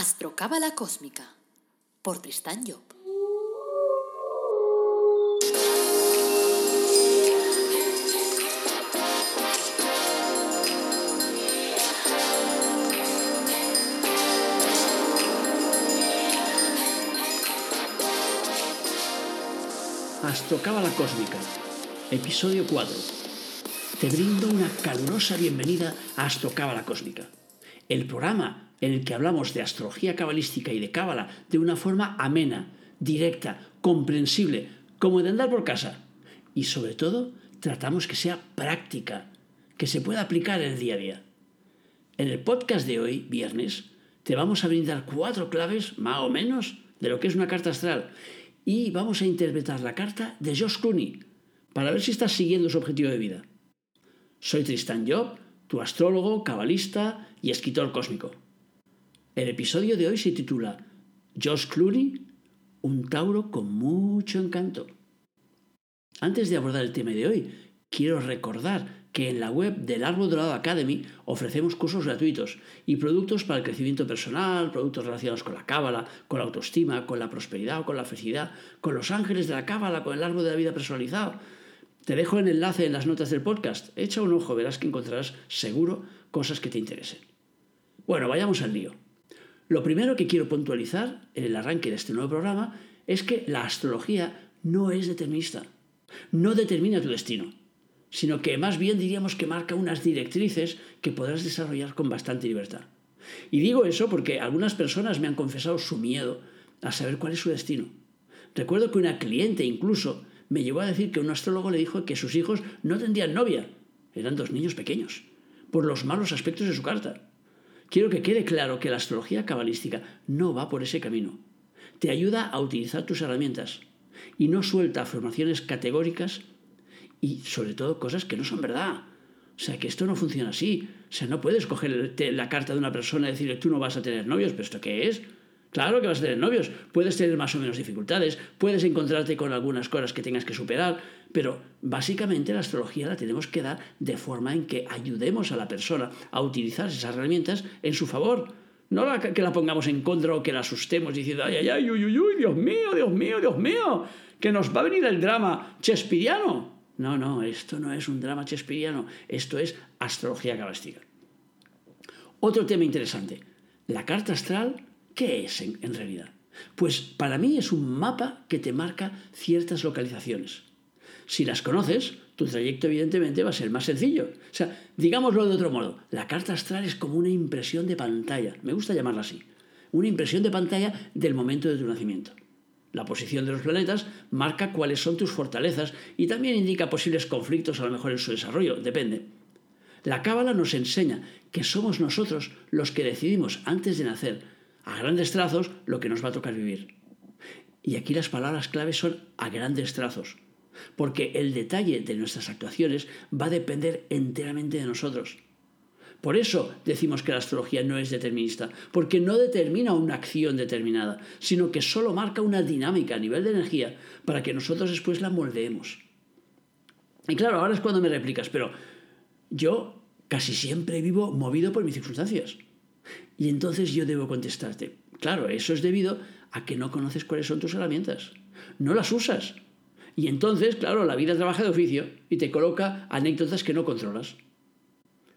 Astrocábala Cósmica por Tristán Job. Astrocábala Cósmica, episodio 4. Te brindo una calurosa bienvenida a Astrocábala Cósmica, el programa en el que hablamos de astrología cabalística y de cábala de una forma amena, directa, comprensible, como de andar por casa. Y sobre todo, tratamos que sea práctica, que se pueda aplicar en el día a día. En el podcast de hoy, viernes, te vamos a brindar cuatro claves, más o menos, de lo que es una carta astral. Y vamos a interpretar la carta de Josh Clooney, para ver si estás siguiendo su objetivo de vida. Soy Tristan Job, tu astrólogo, cabalista y escritor cósmico. El episodio de hoy se titula Josh Clooney, un Tauro con mucho encanto. Antes de abordar el tema de hoy, quiero recordar que en la web del Árbol Dorado Academy ofrecemos cursos gratuitos y productos para el crecimiento personal, productos relacionados con la cábala, con la autoestima, con la prosperidad o con la felicidad, con los ángeles de la cábala, con el árbol de la vida personalizado. Te dejo el enlace en las notas del podcast. Echa un ojo, verás que encontrarás seguro cosas que te interesen. Bueno, vayamos al lío. Lo primero que quiero puntualizar en el arranque de este nuevo programa es que la astrología no es determinista, no determina tu destino, sino que más bien diríamos que marca unas directrices que podrás desarrollar con bastante libertad. Y digo eso porque algunas personas me han confesado su miedo a saber cuál es su destino. Recuerdo que una cliente incluso me llegó a decir que un astrólogo le dijo que sus hijos no tendrían novia, eran dos niños pequeños, por los malos aspectos de su carta. Quiero que quede claro que la astrología cabalística no va por ese camino. Te ayuda a utilizar tus herramientas y no suelta afirmaciones categóricas y sobre todo cosas que no son verdad. O sea, que esto no funciona así. O sea, no puedes coger la carta de una persona y decirle tú no vas a tener novios, pero ¿esto qué es? Claro que vas a tener novios, puedes tener más o menos dificultades, puedes encontrarte con algunas cosas que tengas que superar, pero básicamente la astrología la tenemos que dar de forma en que ayudemos a la persona a utilizar esas herramientas en su favor. No que la pongamos en contra o que la asustemos diciendo, ay, ay, ay, uy, uy, uy, Dios mío, Dios mío, Dios mío, que nos va a venir el drama chespiriano. No, no, esto no es un drama chespiriano, esto es astrología cabalística. Otro tema interesante, la carta astral ¿Qué es en, realidad? Pues para mí es un mapa que te marca ciertas localizaciones. Si las conoces, tu trayecto evidentemente va a ser más sencillo. O sea, digámoslo de otro modo, la carta astral es como una impresión de pantalla, me gusta llamarla así, una impresión de pantalla del momento de tu nacimiento. La posición de los planetas marca cuáles son tus fortalezas y también indica posibles conflictos a lo mejor en su desarrollo, depende. La cábala nos enseña que somos nosotros los que decidimos antes de nacer a grandes trazos lo que nos va a tocar vivir. Y aquí las palabras claves son a grandes trazos, porque el detalle de nuestras actuaciones va a depender enteramente de nosotros. Por eso decimos que la astrología no es determinista, porque no determina una acción determinada, sino que solo marca una dinámica a nivel de energía para que nosotros después la moldeemos. Y claro, ahora es cuando me replicas, pero yo casi siempre vivo movido por mis circunstancias. Y entonces yo debo contestarte, claro, eso es debido a que no conoces cuáles son tus herramientas, no las usas. Y entonces, claro, la vida trabaja de oficio y te coloca anécdotas que no controlas.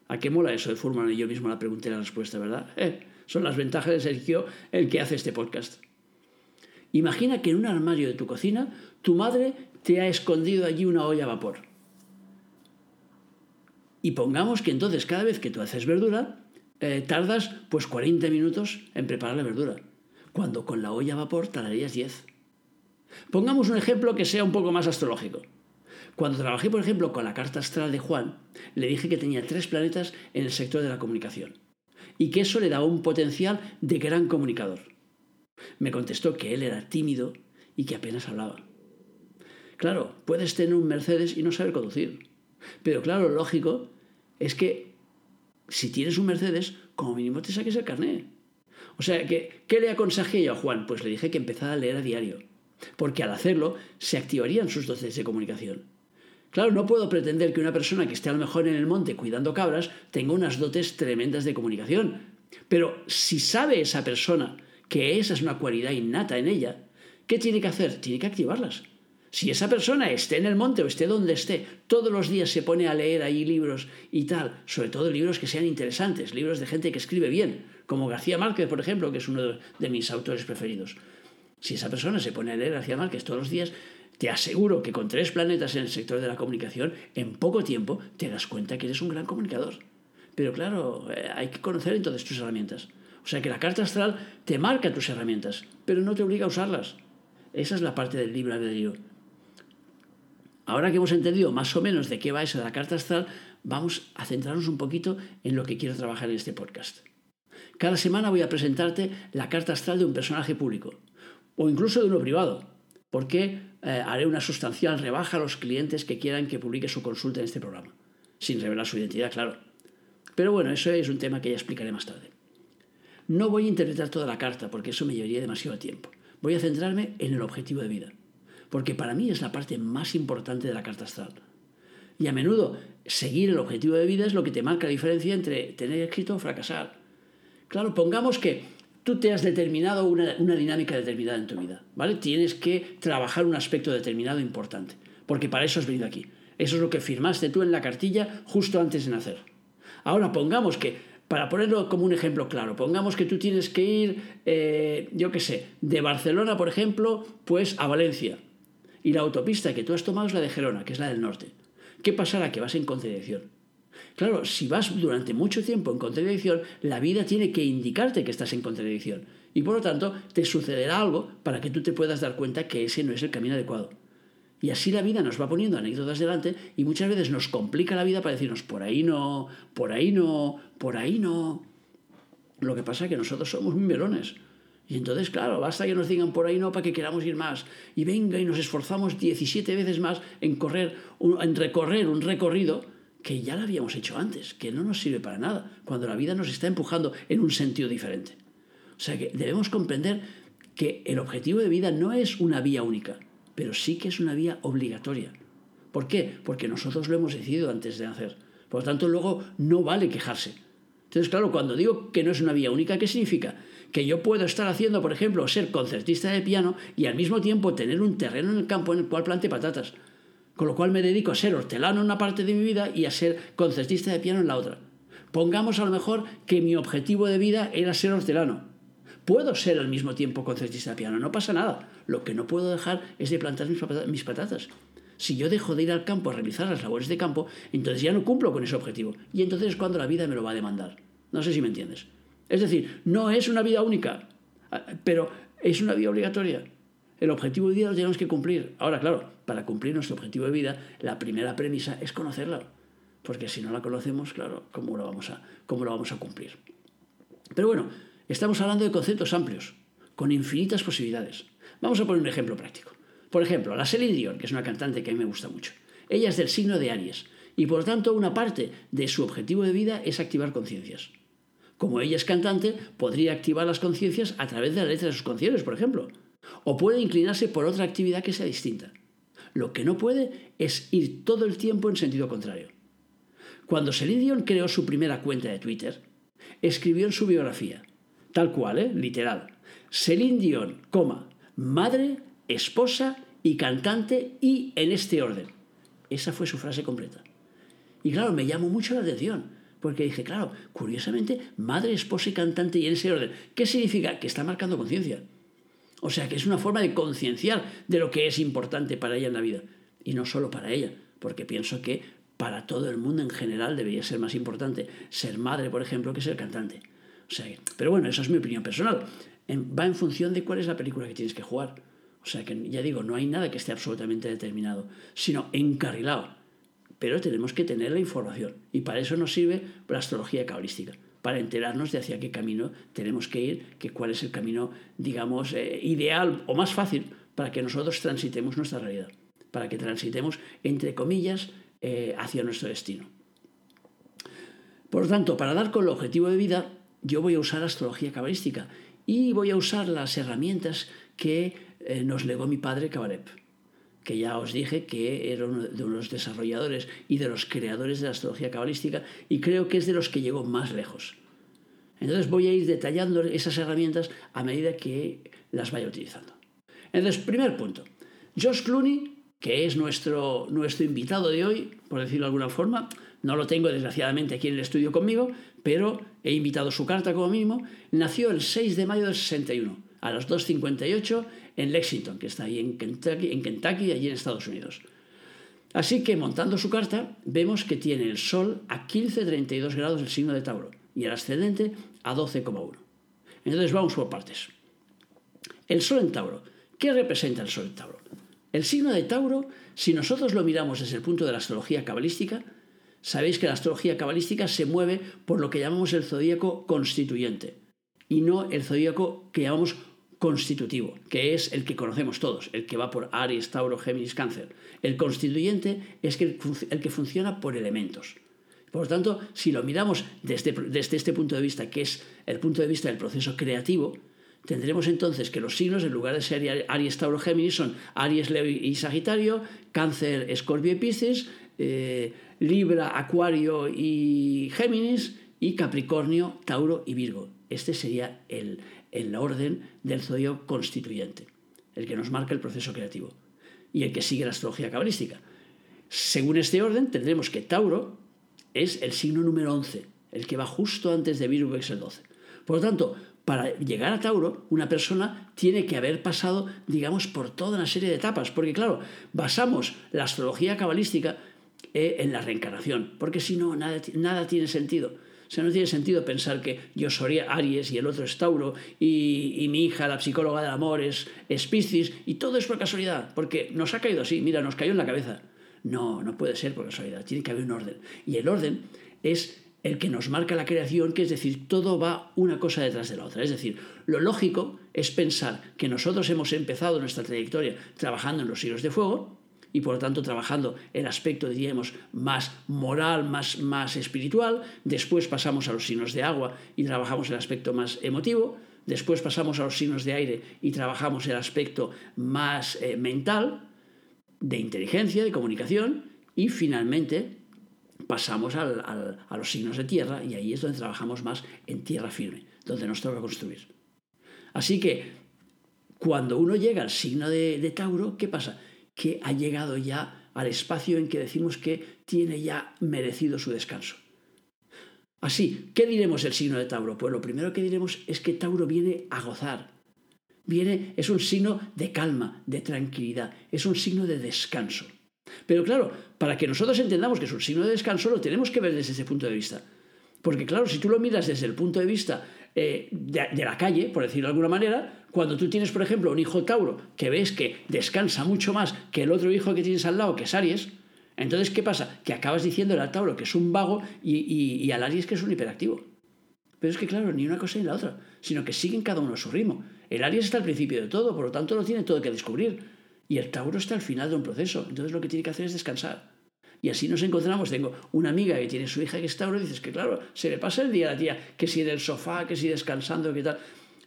¿A qué mola eso de Furman y yo mismo la pregunté la respuesta, verdad? Eh, son las ventajas de Sergio el que hace este podcast. Imagina que en un armario de tu cocina tu madre te ha escondido allí una olla a vapor. Y pongamos que entonces cada vez que tú haces verdura, eh, tardas pues 40 minutos en preparar la verdura, cuando con la olla a vapor tardarías 10. Pongamos un ejemplo que sea un poco más astrológico. Cuando trabajé, por ejemplo, con la carta astral de Juan, le dije que tenía tres planetas en el sector de la comunicación y que eso le daba un potencial de gran comunicador. Me contestó que él era tímido y que apenas hablaba. Claro, puedes tener un Mercedes y no saber conducir. Pero claro, lógico es que si tienes un Mercedes, como mínimo te saques el carnet. O sea, ¿qué, ¿qué le aconsejé yo a Juan? Pues le dije que empezara a leer a diario, porque al hacerlo se activarían sus dotes de comunicación. Claro, no puedo pretender que una persona que esté a lo mejor en el monte cuidando cabras tenga unas dotes tremendas de comunicación. Pero si sabe esa persona que esa es una cualidad innata en ella, ¿qué tiene que hacer? Tiene que activarlas. Si esa persona esté en el monte o esté donde esté, todos los días se pone a leer ahí libros y tal, sobre todo libros que sean interesantes, libros de gente que escribe bien, como García Márquez, por ejemplo, que es uno de mis autores preferidos. Si esa persona se pone a leer García Márquez todos los días, te aseguro que con tres planetas en el sector de la comunicación, en poco tiempo te das cuenta que eres un gran comunicador. Pero claro, eh, hay que conocer entonces tus herramientas. O sea que la carta astral te marca tus herramientas, pero no te obliga a usarlas. Esa es la parte del libre albedrío. Ahora que hemos entendido más o menos de qué va eso de la carta astral, vamos a centrarnos un poquito en lo que quiero trabajar en este podcast. Cada semana voy a presentarte la carta astral de un personaje público o incluso de uno privado, porque eh, haré una sustancial rebaja a los clientes que quieran que publique su consulta en este programa, sin revelar su identidad, claro. Pero bueno, eso es un tema que ya explicaré más tarde. No voy a interpretar toda la carta porque eso me llevaría demasiado tiempo. Voy a centrarme en el objetivo de vida porque para mí es la parte más importante de la carta astral. Y a menudo seguir el objetivo de vida es lo que te marca la diferencia entre tener éxito o fracasar. Claro, pongamos que tú te has determinado una, una, dinámica determinada en tu vida, ¿vale? Tienes que trabajar un aspecto determinado importante, porque para eso has venido aquí. Eso es lo que firmaste tú en la cartilla justo antes de nacer. Ahora, pongamos que, para ponerlo como un ejemplo claro, pongamos que tú tienes que ir, eh, yo qué sé, de Barcelona, por ejemplo, pues a Valencia y la autopista que tú has tomado es la de Gerona, que es la del norte. ¿Qué pasará? Que vas en contradicción. Claro, si vas durante mucho tiempo en contradicción, la vida tiene que indicarte que estás en contradicción. Y por lo tanto, te sucederá algo para que tú te puedas dar cuenta que ese no es el camino adecuado. Y así la vida nos va poniendo anécdotas delante y muchas veces nos complica la vida para decirnos, por ahí no, por ahí no, por ahí no. Lo que pasa es que nosotros somos melones. Y entonces, claro, basta que nos digan por ahí no para que queramos ir más. Y venga y nos esforzamos 17 veces más en, correr, en recorrer un recorrido que ya lo habíamos hecho antes, que no nos sirve para nada, cuando la vida nos está empujando en un sentido diferente. O sea que debemos comprender que el objetivo de vida no es una vía única, pero sí que es una vía obligatoria. ¿Por qué? Porque nosotros lo hemos decidido antes de nacer. Por lo tanto, luego no vale quejarse. Entonces, claro, cuando digo que no es una vía única, ¿qué significa? Que yo puedo estar haciendo, por ejemplo, ser concertista de piano y al mismo tiempo tener un terreno en el campo en el cual plante patatas. Con lo cual me dedico a ser hortelano en una parte de mi vida y a ser concertista de piano en la otra. Pongamos a lo mejor que mi objetivo de vida era ser hortelano. Puedo ser al mismo tiempo concertista de piano, no pasa nada. Lo que no puedo dejar es de plantar mis patatas. Si yo dejo de ir al campo a realizar las labores de campo, entonces ya no cumplo con ese objetivo. Y entonces es cuando la vida me lo va a demandar. No sé si me entiendes. Es decir, no es una vida única, pero es una vida obligatoria. El objetivo de vida lo tenemos que cumplir. Ahora, claro, para cumplir nuestro objetivo de vida, la primera premisa es conocerla. Porque si no la conocemos, claro, ¿cómo lo vamos a, cómo lo vamos a cumplir? Pero bueno, estamos hablando de conceptos amplios, con infinitas posibilidades. Vamos a poner un ejemplo práctico. Por ejemplo, la Celine Dion, que es una cantante que a mí me gusta mucho. Ella es del signo de Aries y por tanto una parte de su objetivo de vida es activar conciencias. Como ella es cantante, podría activar las conciencias a través de la letra de sus canciones, por ejemplo. O puede inclinarse por otra actividad que sea distinta. Lo que no puede es ir todo el tiempo en sentido contrario. Cuando Celine Dion creó su primera cuenta de Twitter, escribió en su biografía, tal cual, ¿eh? literal, Celine Dion, coma, madre, esposa y cantante y en este orden. Esa fue su frase completa. Y claro, me llamó mucho la atención, porque dije, claro, curiosamente, madre, esposa y cantante y en ese orden. ¿Qué significa? Que está marcando conciencia. O sea, que es una forma de concienciar de lo que es importante para ella en la vida. Y no solo para ella, porque pienso que para todo el mundo en general debería ser más importante ser madre, por ejemplo, que ser cantante. O sea, pero bueno, esa es mi opinión personal. Va en función de cuál es la película que tienes que jugar. O sea que ya digo, no hay nada que esté absolutamente determinado, sino encarrilado. Pero tenemos que tener la información y para eso nos sirve la astrología cabalística, para enterarnos de hacia qué camino tenemos que ir, que cuál es el camino, digamos, eh, ideal o más fácil para que nosotros transitemos nuestra realidad, para que transitemos, entre comillas, eh, hacia nuestro destino. Por lo tanto, para dar con el objetivo de vida, yo voy a usar astrología cabalística y voy a usar las herramientas que eh, nos legó mi padre Cabarep, que ya os dije que era uno de los desarrolladores y de los creadores de la astrología cabalística y creo que es de los que llegó más lejos. Entonces voy a ir detallando esas herramientas a medida que las vaya utilizando. Entonces, primer punto. Josh Clooney, que es nuestro, nuestro invitado de hoy, por decirlo de alguna forma, no lo tengo desgraciadamente aquí en el estudio conmigo, pero he invitado su carta como mínimo, nació el 6 de mayo del 61, a las 2.58 en Lexington, que está ahí en Kentucky, en allí en Estados Unidos. Así que montando su carta, vemos que tiene el Sol a 15,32 grados el signo de Tauro y el ascendente a 12,1. Entonces vamos por partes. El Sol en Tauro. ¿Qué representa el Sol en Tauro? El signo de Tauro, si nosotros lo miramos desde el punto de la astrología cabalística, sabéis que la astrología cabalística se mueve por lo que llamamos el zodíaco constituyente y no el zodíaco que llamamos constitutivo, que es el que conocemos todos, el que va por Aries, Tauro, Géminis, Cáncer. El constituyente es el, que funciona por elementos. Por lo tanto, si lo miramos desde, desde este punto de vista, que es el punto de vista del proceso creativo, tendremos entonces que los signos, en lugar de ser Aries, Tauro, Géminis, son Aries, Leo y Sagitario, Cáncer, Escorpio y Piscis, eh, Libra, Acuario y Géminis, y Capricornio, Tauro y Virgo. Este sería el, el orden del zodíaco constituyente, el que nos marca el proceso creativo y el que sigue la astrología cabalística. Según este orden, tendremos que Tauro es el signo número 11, el que va justo antes de Virgo, que es el 12. Por lo tanto, para llegar a Tauro, una persona tiene que haber pasado, digamos, por toda una serie de etapas, porque claro, basamos la astrología cabalística eh, en la reencarnación, porque si no, nada tiene sentido. O sea, no tiene sentido pensar que yo soy Aries y el otro es Tauro y, mi hija, la psicóloga del amor, es, es Piscis y todo es por casualidad, porque nos ha caído así, mira, nos cayó en la cabeza. No, no puede ser por casualidad, tiene que haber un orden. Y el orden es el que nos marca la creación, que es decir, todo va una cosa detrás de la otra. Es decir, lo lógico es pensar que nosotros hemos empezado nuestra trayectoria trabajando en los siglos de fuego, y por lo tanto trabajando el aspecto, diríamos, más moral, más, más espiritual. Después pasamos a los signos de agua y trabajamos el aspecto más emotivo. Después pasamos a los signos de aire y trabajamos el aspecto más eh, mental, de inteligencia, de comunicación. Y finalmente pasamos a los signos de tierra y ahí es donde trabajamos más en tierra firme, donde nos toca construir. Así que cuando uno llega al signo de Tauro, ¿qué pasa? Que ha llegado ya al espacio en que decimos que tiene ya merecido su descanso. Así, ¿qué diremos el signo de Tauro? Pues lo primero que diremos es que Tauro viene a gozar. Viene, es un signo de calma, de tranquilidad, es un signo de descanso. Pero claro, para que nosotros entendamos que es un signo de descanso, lo tenemos que ver desde ese punto de vista. Porque claro, si tú lo miras desde el punto de vista eh, de, la calle, por decirlo de alguna manera, cuando tú tienes, por ejemplo, un hijo Tauro que ves que descansa mucho más que el otro hijo que tienes al lado, que es Aries, entonces, ¿qué pasa? Que acabas diciendo al Tauro que es un vago y, y, al Aries que es un hiperactivo. Pero es que, claro, ni una cosa ni la otra, sino que siguen cada uno a su ritmo. El Aries está al principio de todo, por lo tanto lo tiene todo que descubrir. Y el Tauro está al final de un proceso. Entonces lo que tiene que hacer es descansar. Y así nos encontramos. Tengo una amiga que tiene su hija que está Tauro y dices que, claro, se le pasa el día a la tía, que si en el sofá, que si descansando, que tal.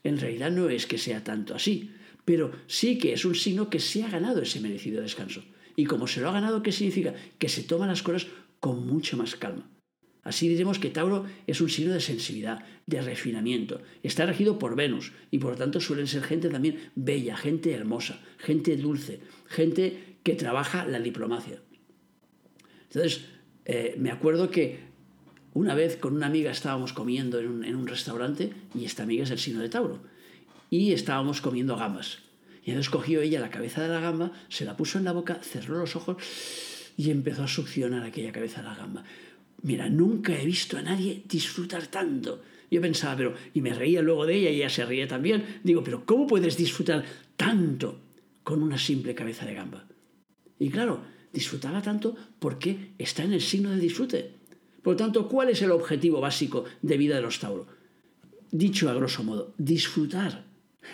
En realidad no es que sea tanto así, pero sí que es un signo que se ha ganado ese merecido descanso. Y como se lo ha ganado, ¿qué significa? Que se toman las cosas con mucha más calma. Así diremos que Tauro es un signo de sensibilidad, de refinamiento. Está regido por Venus y por lo tanto suelen ser gente también bella, gente hermosa, gente dulce, gente que trabaja la diplomacia. Entonces, eh, me acuerdo que una vez con una amiga estábamos comiendo en un, restaurante y esta amiga es el signo de Tauro y estábamos comiendo gambas. Y entonces cogió ella la cabeza de la gamba, se la puso en la boca, cerró los ojos y empezó a succionar aquella cabeza de la gamba. Mira, nunca he visto a nadie disfrutar tanto. Yo pensaba, pero, y me reía luego de ella y ella se reía también. Digo, pero ¿cómo puedes disfrutar tanto con una simple cabeza de gamba? Y claro, disfrutaba tanto porque está en el signo del disfrute. Por lo tanto, ¿cuál es el objetivo básico de vida de los Tauro? Dicho a grosso modo, disfrutar.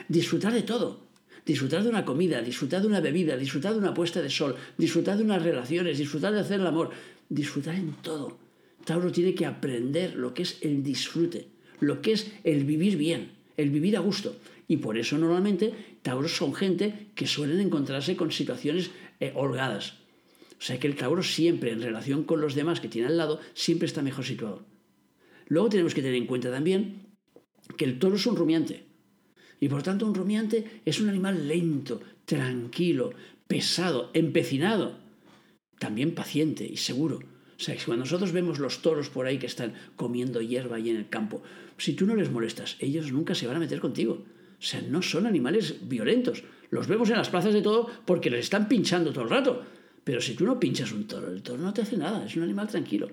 Disfrutar de todo. Disfrutar de una comida, disfrutar de una bebida, disfrutar de una puesta de sol, disfrutar de unas relaciones, disfrutar de hacer el amor, disfrutar en todo. Tauro tiene que aprender lo que es el disfrute, lo que es el vivir bien, el vivir a gusto. Y por eso normalmente Tauros son gente que suelen encontrarse con situaciones eh, holgadas, o sea que el Tauro siempre, en relación con los demás que tiene al lado, siempre está mejor situado. Luego tenemos que tener en cuenta también que el toro es un rumiante. Y por tanto un rumiante es un animal lento, tranquilo, pesado, empecinado, también paciente y seguro. O sea, que cuando nosotros vemos los toros por ahí que están comiendo hierba ahí en el campo, si tú no les molestas, ellos nunca se van a meter contigo. O sea, no son animales violentos. Los vemos en las plazas de todo porque les están pinchando todo el rato. Pero si tú no pinchas un toro, el toro no te hace nada, es un animal tranquilo.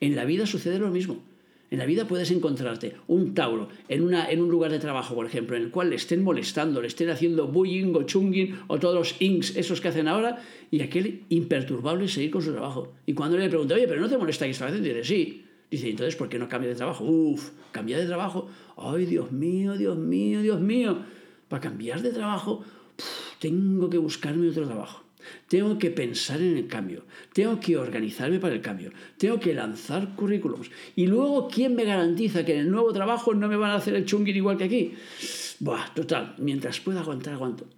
En la vida sucede lo mismo. En la vida puedes encontrarte un tauro en, una, en un lugar de trabajo, por ejemplo, en el cual le estén molestando, le estén haciendo bullying o chunging o todos los inks, esos que hacen ahora, y aquel imperturbable seguir con su trabajo. Y cuando le pregunta, oye, pero no te molesta que estás haciendo, dice, sí. Dice, entonces, ¿por qué no cambia de trabajo? Uf, cambia de trabajo. Ay, Dios mío, Dios mío, Dios mío. Para cambiar de trabajo, tengo que buscarme otro trabajo. Tengo que pensar en el cambio, tengo que organizarme para el cambio, tengo que lanzar currículums. Y luego, ¿quién me garantiza que en el nuevo trabajo no me van a hacer el chungir igual que aquí? Buah, total, mientras pueda aguantar, aguanto.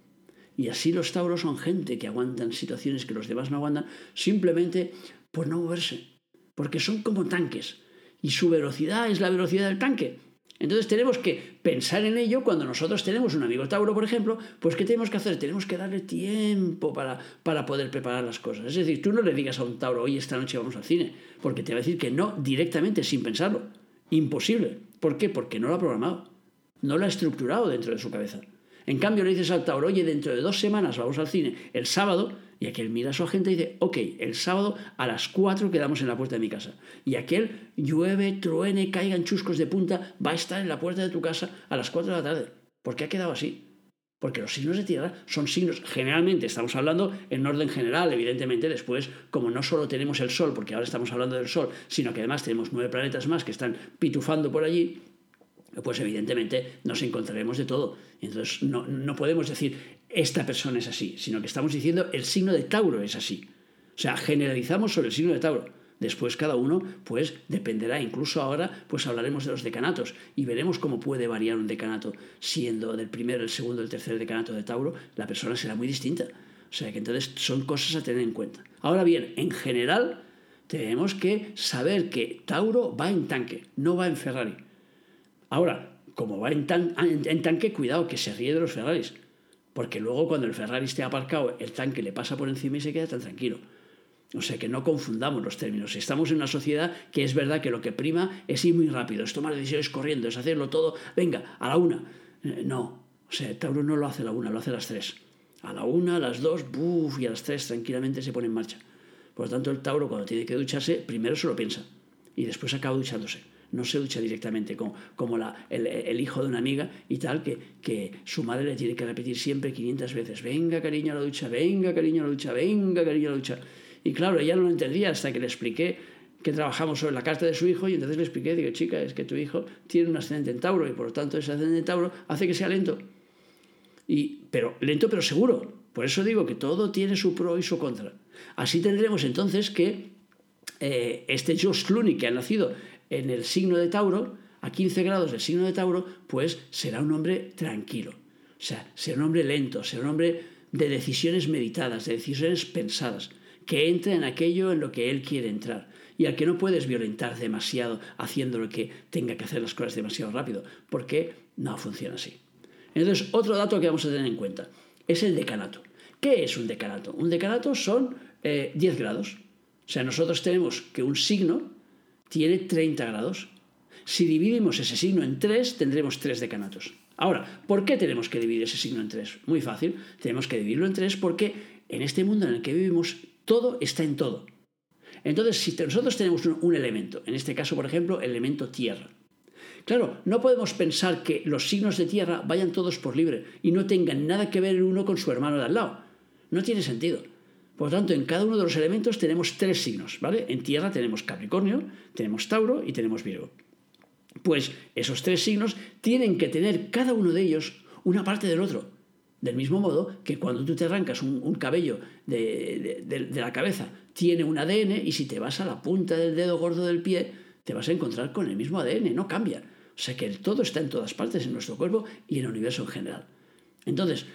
Y así los tauros son gente que aguantan situaciones que los demás no aguantan simplemente por no moverse, porque son como tanques. Y su velocidad es la velocidad del tanque. Entonces tenemos que pensar en ello cuando nosotros tenemos un amigo Tauro, por ejemplo, pues ¿qué tenemos que hacer? Tenemos que darle tiempo para, para poder preparar las cosas. Es decir, tú no le digas a un Tauro, oye, esta noche vamos al cine, porque te va a decir que no directamente, sin pensarlo. Imposible. ¿Por qué? Porque no lo ha programado, no lo ha estructurado dentro de su cabeza. En cambio, le dices al Tauro, oye, dentro de dos semanas vamos al cine, el sábado, y aquel mira a su agente y dice, ok, el sábado a las 4 quedamos en la puerta de mi casa. Y aquel llueve, truene, caigan chuscos de punta, va a estar en la puerta de tu casa a las 4 de la tarde. ¿Por qué ha quedado así? Porque los signos de tierra son signos, generalmente estamos hablando en orden general, evidentemente después, como no solo tenemos el Sol, porque ahora estamos hablando del Sol, sino que además tenemos nueve planetas más que están pitufando por allí, pues evidentemente nos encontraremos de todo. Entonces no, no podemos decir esta persona es así, sino que estamos diciendo el signo de Tauro es así. O sea, generalizamos sobre el signo de Tauro. Después cada uno, pues dependerá. Incluso ahora, pues hablaremos de los decanatos y veremos cómo puede variar un decanato. Siendo del primero, el segundo, el tercer decanato de Tauro, la persona será muy distinta. O sea que entonces son cosas a tener en cuenta. Ahora bien, en general, tenemos que saber que Tauro va en tanque, no va en Ferrari. Ahora, como va en, en tanque, cuidado, que se ríe de los Ferraris porque luego cuando el Ferrari esté aparcado, el tanque le pasa por encima y se queda tan tranquilo. O sea que no confundamos los términos. Estamos en una sociedad que es verdad que lo que prima es ir muy rápido, es tomar decisiones corriendo, es hacerlo todo, venga, a la una. Eh, no, o sea, Tauro no lo hace a la una, lo hace a las tres. A la una, a las dos, buf, y a las tres tranquilamente se pone en marcha. Por lo tanto, el Tauro cuando tiene que ducharse, primero se lo piensa y después acaba duchándose no se ducha directamente como, como la, el, hijo de una amiga y tal, que, que su madre le tiene que repetir siempre 500 veces, venga cariño a la ducha, venga cariño a la ducha, venga cariño a la ducha. Y claro, ella no lo entendía hasta que le expliqué que trabajamos sobre la carta de su hijo y entonces le expliqué, digo, chica, es que tu hijo tiene un ascendente en Tauro y por lo tanto ese ascendente en Tauro hace que sea lento. Y, pero lento pero seguro. Por eso digo que todo tiene su pro y su contra. Así tendremos entonces que eh, este Josh Clooney que ha nacido en el signo de Tauro, a 15 grados del signo de Tauro, pues será un hombre tranquilo. O sea, será un hombre lento, será un hombre de decisiones meditadas, de decisiones pensadas, que entre en aquello en lo que él quiere entrar y al que no puedes violentar demasiado haciendo lo que tenga que hacer las cosas demasiado rápido, porque no funciona así. Entonces, otro dato que vamos a tener en cuenta es el decanato. ¿Qué es un decanato? Un decanato son 10 eh, grados. O sea, nosotros tenemos que un signo tiene 30 grados. Si dividimos ese signo en 3, tendremos 3 decanatos. Ahora, ¿por qué tenemos que dividir ese signo en 3? Muy fácil, tenemos que dividirlo en 3 porque en este mundo en el que vivimos todo está en todo. Entonces, si nosotros tenemos un, elemento, en este caso, por ejemplo, el elemento tierra, Claro, no podemos pensar que los signos de tierra vayan todos por libre y no tengan nada que ver el uno con su hermano de al lado. No tiene sentido. Por lo tanto, en cada uno de los elementos tenemos tres signos, ¿vale? En tierra tenemos Capricornio, tenemos Tauro y tenemos Virgo. Pues esos tres signos tienen que tener cada uno de ellos una parte del otro. Del mismo modo que cuando tú te arrancas un, cabello de, de, la cabeza, tiene un ADN y si te vas a la punta del dedo gordo del pie, te vas a encontrar con el mismo ADN, no cambia. O sea que el todo está en todas partes, en nuestro cuerpo y en el universo en general. Entonces,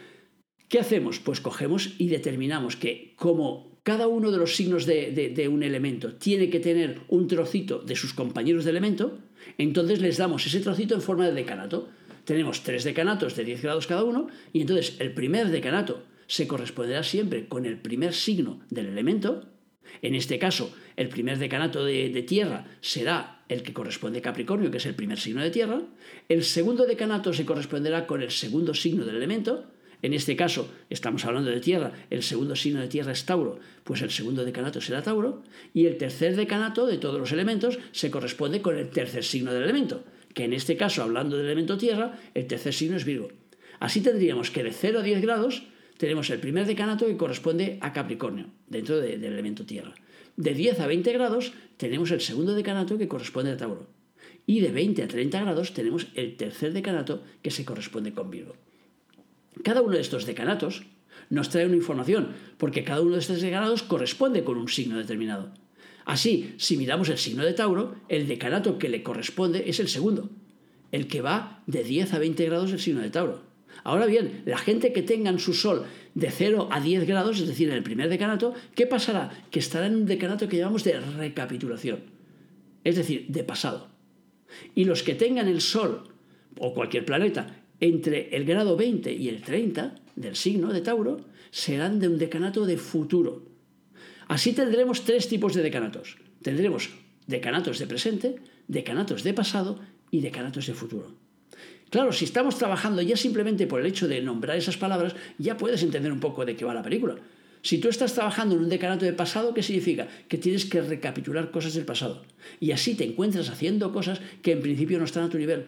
¿Qué hacemos? Pues cogemos y determinamos que como cada uno de los signos de, un elemento tiene que tener un trocito de sus compañeros de elemento, Entonces les damos ese trocito en forma de decanato. Tenemos tres decanatos de 10 grados cada uno y entonces el primer decanato se corresponderá siempre con el primer signo del elemento. En este caso, el primer decanato de, de, tierra será el que corresponde a Capricornio, que es el primer signo de tierra. El segundo decanato se corresponderá con el segundo signo del elemento. En este caso, estamos hablando de tierra, el segundo signo de tierra es Tauro, pues el segundo decanato será Tauro, y el tercer decanato de todos los elementos se corresponde con el tercer signo del elemento, que en este caso, hablando del elemento tierra, el tercer signo es Virgo. Así tendríamos que de 0 a 10 grados tenemos el primer decanato que corresponde a Capricornio, dentro del elemento tierra. De 10 a 20 grados tenemos el segundo decanato que corresponde a Tauro. Y de 20 a 30 grados tenemos el tercer decanato que se corresponde con Virgo. Cada uno de estos decanatos nos trae una información, porque cada uno de estos decanatos corresponde con un signo determinado. Así, si miramos el signo de Tauro, el decanato que le corresponde es el segundo, el que va de 10 a 20 grados del signo de Tauro. Ahora bien, la gente que tenga en su sol de 0 a 10 grados, es decir, en el primer decanato, ¿qué pasará? Que estará en un decanato que llamamos de recapitulación, es decir, de pasado. Y los que tengan el sol o cualquier planeta entre el grado 20 y el 30 del signo de Tauro serán de un decanato de futuro. Así tendremos tres tipos de decanatos. Tendremos decanatos de presente, decanatos de pasado y decanatos de futuro. Claro, si estamos trabajando ya simplemente por el hecho de nombrar esas palabras, ya puedes entender un poco de qué va la película. Si tú estás trabajando en un decanato de pasado, ¿qué significa? Que tienes que recapitular cosas del pasado. Y así te encuentras haciendo cosas que en principio no están a tu nivel.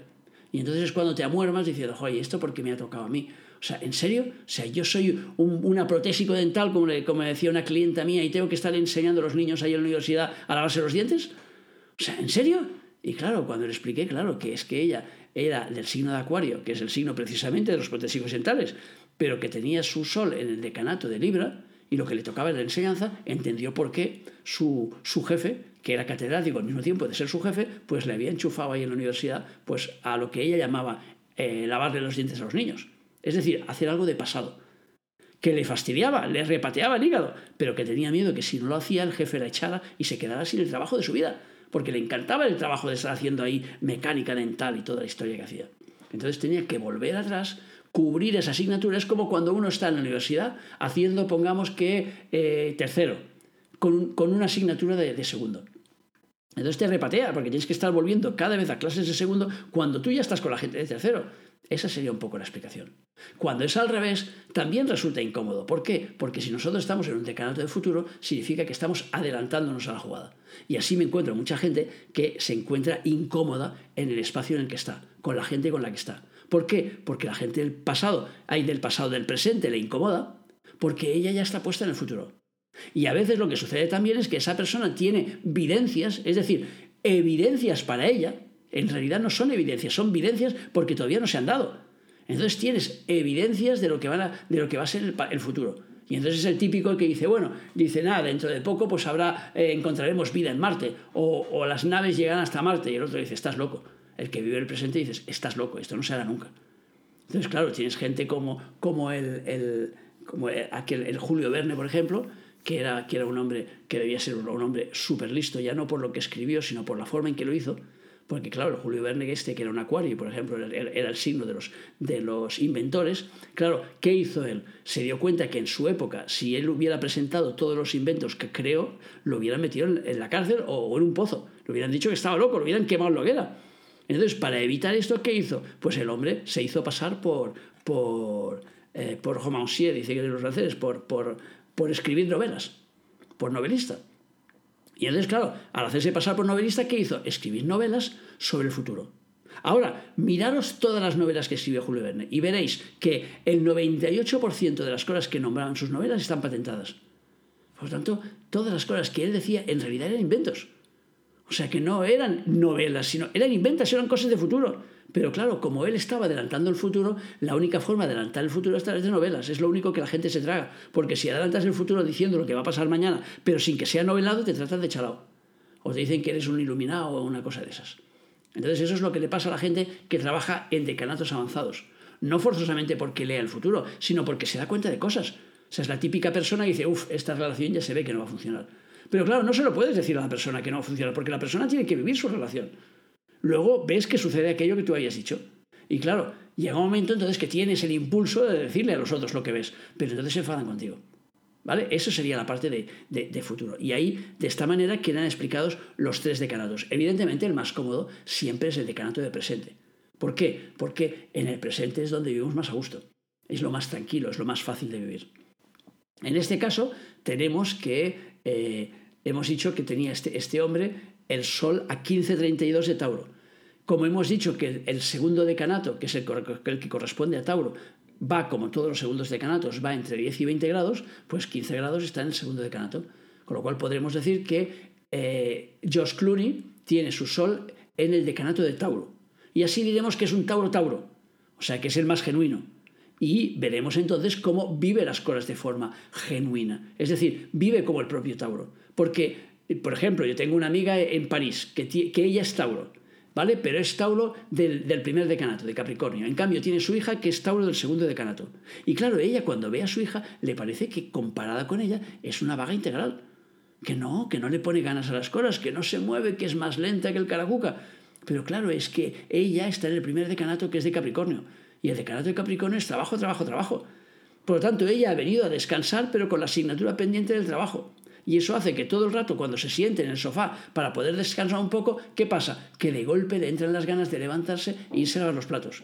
Y entonces es cuando te amuermas diciendo, oye, ¿esto por qué me ha tocado a mí? O sea, ¿en serio? O sea, yo soy un, una protésico dental, como, le, como decía una clienta mía, y tengo que estar enseñando a los niños ahí en la universidad a lavarse los dientes. O sea, ¿en serio? Y claro, cuando le expliqué, claro, que es que ella era del signo de Acuario, que es el signo precisamente de los protésicos dentales, pero que tenía su sol en el decanato de Libra, y lo que le tocaba en la enseñanza, entendió por qué su, su jefe que era catedrático al mismo tiempo de ser su jefe, pues le había enchufado ahí en la universidad pues a lo que ella llamaba eh, lavarle los dientes a los niños. Es decir, hacer algo de pasado. Que le fastidiaba, le repateaba el hígado, pero que tenía miedo que si no lo hacía el jefe la echara y se quedara sin el trabajo de su vida, porque le encantaba el trabajo de estar haciendo ahí mecánica dental y toda la historia que hacía. Entonces tenía que volver atrás, cubrir esa asignatura. Es como cuando uno está en la universidad haciendo, pongamos que, eh, tercero, con, una asignatura de segundo. Entonces te repatea, porque tienes que estar volviendo cada vez a clases de segundo cuando tú ya estás con la gente de tercero. Esa sería un poco la explicación. Cuando es al revés, también resulta incómodo. ¿Por qué? Porque si nosotros estamos en un decanato de futuro, significa que estamos adelantándonos a la jugada. Y así me encuentro mucha gente que se encuentra incómoda en el espacio en el que está, con la gente con la que está. ¿Por qué? Porque la gente del pasado, hay del pasado del presente, le incomoda, porque ella ya está puesta en el futuro. Y a veces lo que sucede también es que esa persona tiene videncias, es decir, evidencias para ella, en realidad no son evidencias, son evidencias porque todavía no se han dado. Entonces tienes evidencias de lo que, de lo que va a ser el, futuro. Y entonces es el típico que dice, bueno, dice, nada, dentro de poco pues habrá, eh, encontraremos vida en Marte, o, las naves llegan hasta Marte, y el otro dice, estás loco. El que vive el presente dice, estás loco, esto no se hará nunca. Entonces, claro, tienes gente como, como, el, como aquel, el Julio Verne, por ejemplo, que era, que era un hombre que debía ser un hombre súper listo, ya no por lo que escribió, sino por la forma en que lo hizo. Porque claro, Julio Verne, este que era un acuario, por ejemplo, era el signo de los, de los inventores. Claro, ¿qué hizo él? Se dio cuenta que en su época, si él hubiera presentado todos los inventos que creó, lo hubieran metido en, la cárcel o, en un pozo. Le hubieran dicho que estaba loco, lo hubieran quemado en la. Entonces, para evitar esto, ¿qué hizo? Pues el hombre se hizo pasar por, por, eh, por Romancier, dice que de los franceses, por, por, por escribir novelas, por novelista. Y entonces, claro, al hacerse pasar por novelista, ¿qué hizo? Escribir novelas sobre el futuro. Ahora, miraros todas las novelas que escribió Julio Verne y veréis que el 98% de las cosas que nombraban sus novelas están patentadas. Por lo tanto, todas las cosas que él decía en realidad eran inventos. O sea que no eran novelas, sino eran inventas, eran cosas de futuro. Pero claro, como él estaba adelantando el futuro, la única forma de adelantar el futuro es a través de novelas. Es lo único que la gente se traga. Porque si adelantas el futuro diciendo lo que va a pasar mañana, pero sin que sea novelado, te tratan de chalao. O te dicen que eres un iluminado o una cosa de esas. Entonces eso es lo que le pasa a la gente que trabaja en decanatos avanzados. No forzosamente porque lea el futuro, sino porque se da cuenta de cosas. O sea, es la típica persona que dice, uff, esta relación ya se ve que no va a funcionar. Pero claro, no se lo puedes decir a la persona que no va a funcionar, porque la persona tiene que vivir su relación. luego ves que sucede aquello que tú habías dicho. Y claro, llega un momento entonces que tienes el impulso de decirle a los otros lo que ves, pero entonces se enfadan contigo. ¿Vale? Eso sería la parte de, futuro. Y ahí, de esta manera, quedan explicados los tres decanatos. Evidentemente, el más cómodo siempre es el decanato de presente. ¿Por qué? Porque en el presente es donde vivimos más a gusto. Es lo más tranquilo, es lo más fácil de vivir. En este caso, tenemos que, eh, hemos dicho que tenía este, este hombre el Sol a 15.32 de Tauro. Como hemos dicho que el segundo decanato, que es el, que corresponde a Tauro, va, como todos los segundos decanatos, va entre 10 y 20 grados, pues 15 grados está en el segundo decanato. Con lo cual podremos decir que eh, Josh Clooney tiene su Sol en el decanato de Tauro. Y así diremos que es un Tauro-Tauro, o sea que es el más genuino. Y veremos entonces cómo vive las cosas de forma genuina. Es decir, vive como el propio Tauro. Porque, por ejemplo, yo tengo una amiga en París que, que ella es Tauro ¿vale? Pero es Tauro del, primer decanato, de Capricornio. En cambio, tiene su hija que es Tauro del segundo decanato. Y claro, ella cuando ve a su hija, le parece que comparada con ella es una vaga integral. Que no, que no le pone ganas a las cosas, que no se mueve, que es más lenta que el caracuca. Pero claro, es que ella está en el primer decanato que es de Capricornio. Y el de Capricornio es trabajo, trabajo, trabajo. Por lo tanto, ella ha venido a descansar, pero con la asignatura pendiente del trabajo. Y eso hace que todo el rato, cuando se siente en el sofá para poder descansar un poco, ¿qué pasa? Que de golpe le entran las ganas de levantarse e irse a lavar los platos.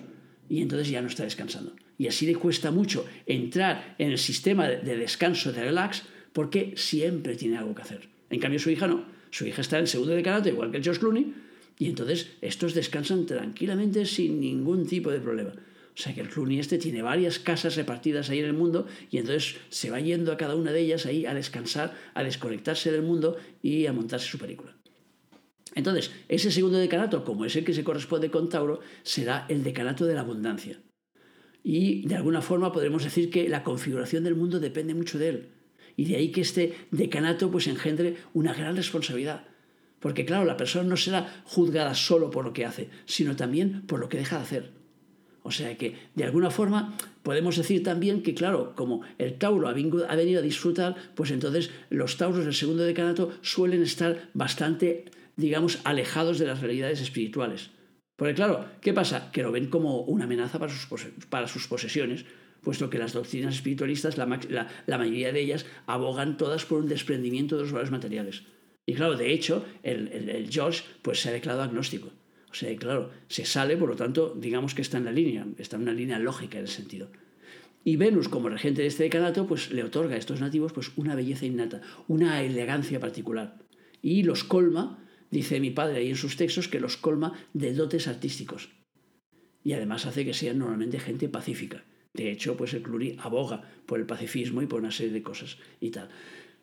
Y entonces ya no está descansando. Y así le cuesta mucho entrar en el sistema de descanso, de relax, porque siempre tiene algo que hacer. En cambio, su hija no. Su hija está en segundo decanato, igual que el George Clooney, y entonces estos descansan tranquilamente sin ningún tipo de problema. O sea que el Clooney este tiene varias casas repartidas ahí en el mundo y entonces se va yendo a cada una de ellas ahí a descansar, a desconectarse del mundo y a montarse su película. Entonces, ese segundo decanato, como es el que se corresponde con Tauro, será el decanato de la abundancia. Y de alguna forma podremos decir que la configuración del mundo depende mucho de él. Y de ahí que este decanato pues engendre una gran responsabilidad. Porque claro, la persona no será juzgada solo por lo que hace, sino también por lo que deja de hacer. O sea que, de alguna forma, podemos decir también que, claro, como el Tauro ha venido a disfrutar, pues entonces los Tauros del segundo decanato suelen estar bastante, digamos, alejados de las realidades espirituales. Porque, claro, ¿qué pasa? Que lo ven como una amenaza para sus, para sus posesiones, puesto que las doctrinas espiritualistas, la, mayoría de ellas, abogan todas por un desprendimiento de los valores materiales. Y claro, de hecho, el, el George pues, se ha declarado agnóstico. O sea, claro, se sale, por lo tanto, digamos que está en la línea, está en una línea lógica en el sentido. Y Venus, como regente de este decanato, pues le otorga a estos nativos pues, una belleza innata, una elegancia particular. Y los colma, dice mi padre ahí en sus textos, que los colma de dotes artísticos. Y además hace que sean normalmente gente pacífica. De hecho, pues el Cluri aboga por el pacifismo y por una serie de cosas y tal.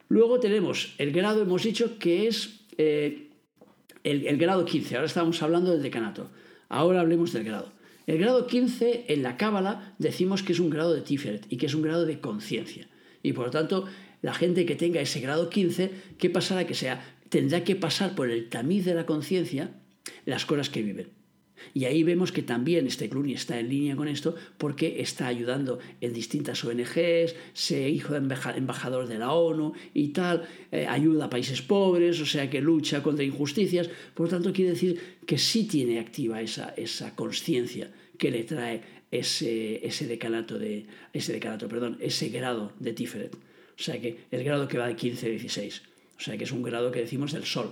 Luego tenemos el grado, hemos dicho, que es eh, el, grado 15, ahora estamos hablando del decanato, ahora hablemos del grado. El grado 15 en la Cábala decimos que es un grado de Tiferet y que es un grado de conciencia. Y por lo tanto, la gente que tenga ese grado 15, ¿qué pasará? Que sea, tendrá que pasar por el tamiz de la conciencia las cosas que viven. Y ahí vemos que también este Clooney está en línea con esto porque está ayudando en distintas ONGs, se hizo embajador de la ONU y tal, eh, ayuda a países pobres, o sea que lucha contra injusticias. Por lo tanto, quiere decir que sí tiene activa esa, esa conciencia que le trae ese, ese, decanato de, ese decanato, perdón, ese grado de Tiferet. O sea que el grado que va de 15 a 16. O sea que es un grado que decimos del Sol.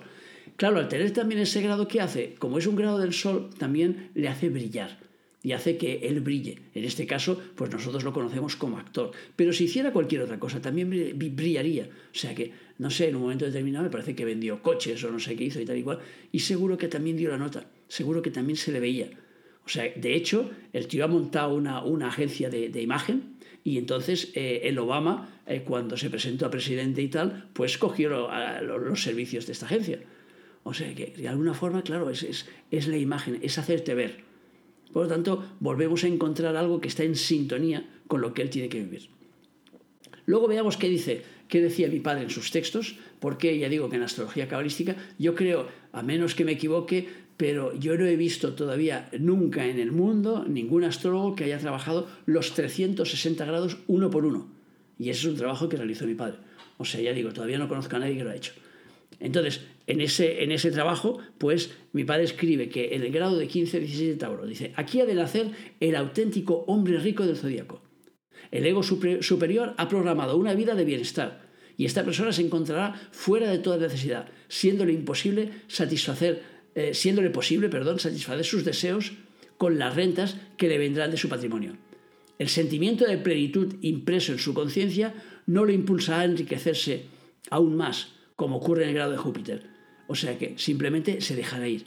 Claro, al tener también ese grado que hace, como es un grado del Sol, también le hace brillar y hace que él brille. En este caso, pues nosotros lo conocemos como actor. Pero si hiciera cualquier otra cosa, también brillaría. O sea que, no sé, en un momento determinado me parece que vendió coches o no sé qué hizo y tal y cual. Y seguro que también dio la nota. Seguro que también se le veía. O sea, de hecho, el tío ha montado una, una agencia de, imagen y entonces eh, el Obama, eh, cuando se presentó a presidente y tal, pues cogió los servicios de esta agencia. O sea que de alguna forma, claro, es, es, la imagen, es hacerte ver. Por lo tanto, volvemos a encontrar algo que está en sintonía con lo que él tiene que vivir. Luego veamos qué dice, qué decía mi padre en sus textos, porque ya digo que en astrología cabalística yo creo, a menos que me equivoque, pero yo no he visto todavía nunca en el mundo ningún astrólogo que haya trabajado los 360 grados uno por uno. Y ese es un trabajo que realizó mi padre. O sea, ya digo, todavía no conozco a nadie que lo ha hecho. Entonces, en ese, en ese trabajo, pues mi padre escribe que en el grado de 15-16 de Tauro, dice, aquí ha de nacer el auténtico hombre rico del zodíaco. El ego superior ha programado una vida de bienestar y esta persona se encontrará fuera de toda necesidad, siéndole imposible satisfacer, eh, siéndole posible, perdón, satisfacer sus deseos con las rentas que le vendrán de su patrimonio. El sentimiento de plenitud impreso en su conciencia no le impulsará a enriquecerse aún más, como ocurre en el grado de Júpiter. O sea que simplemente se dejará ir.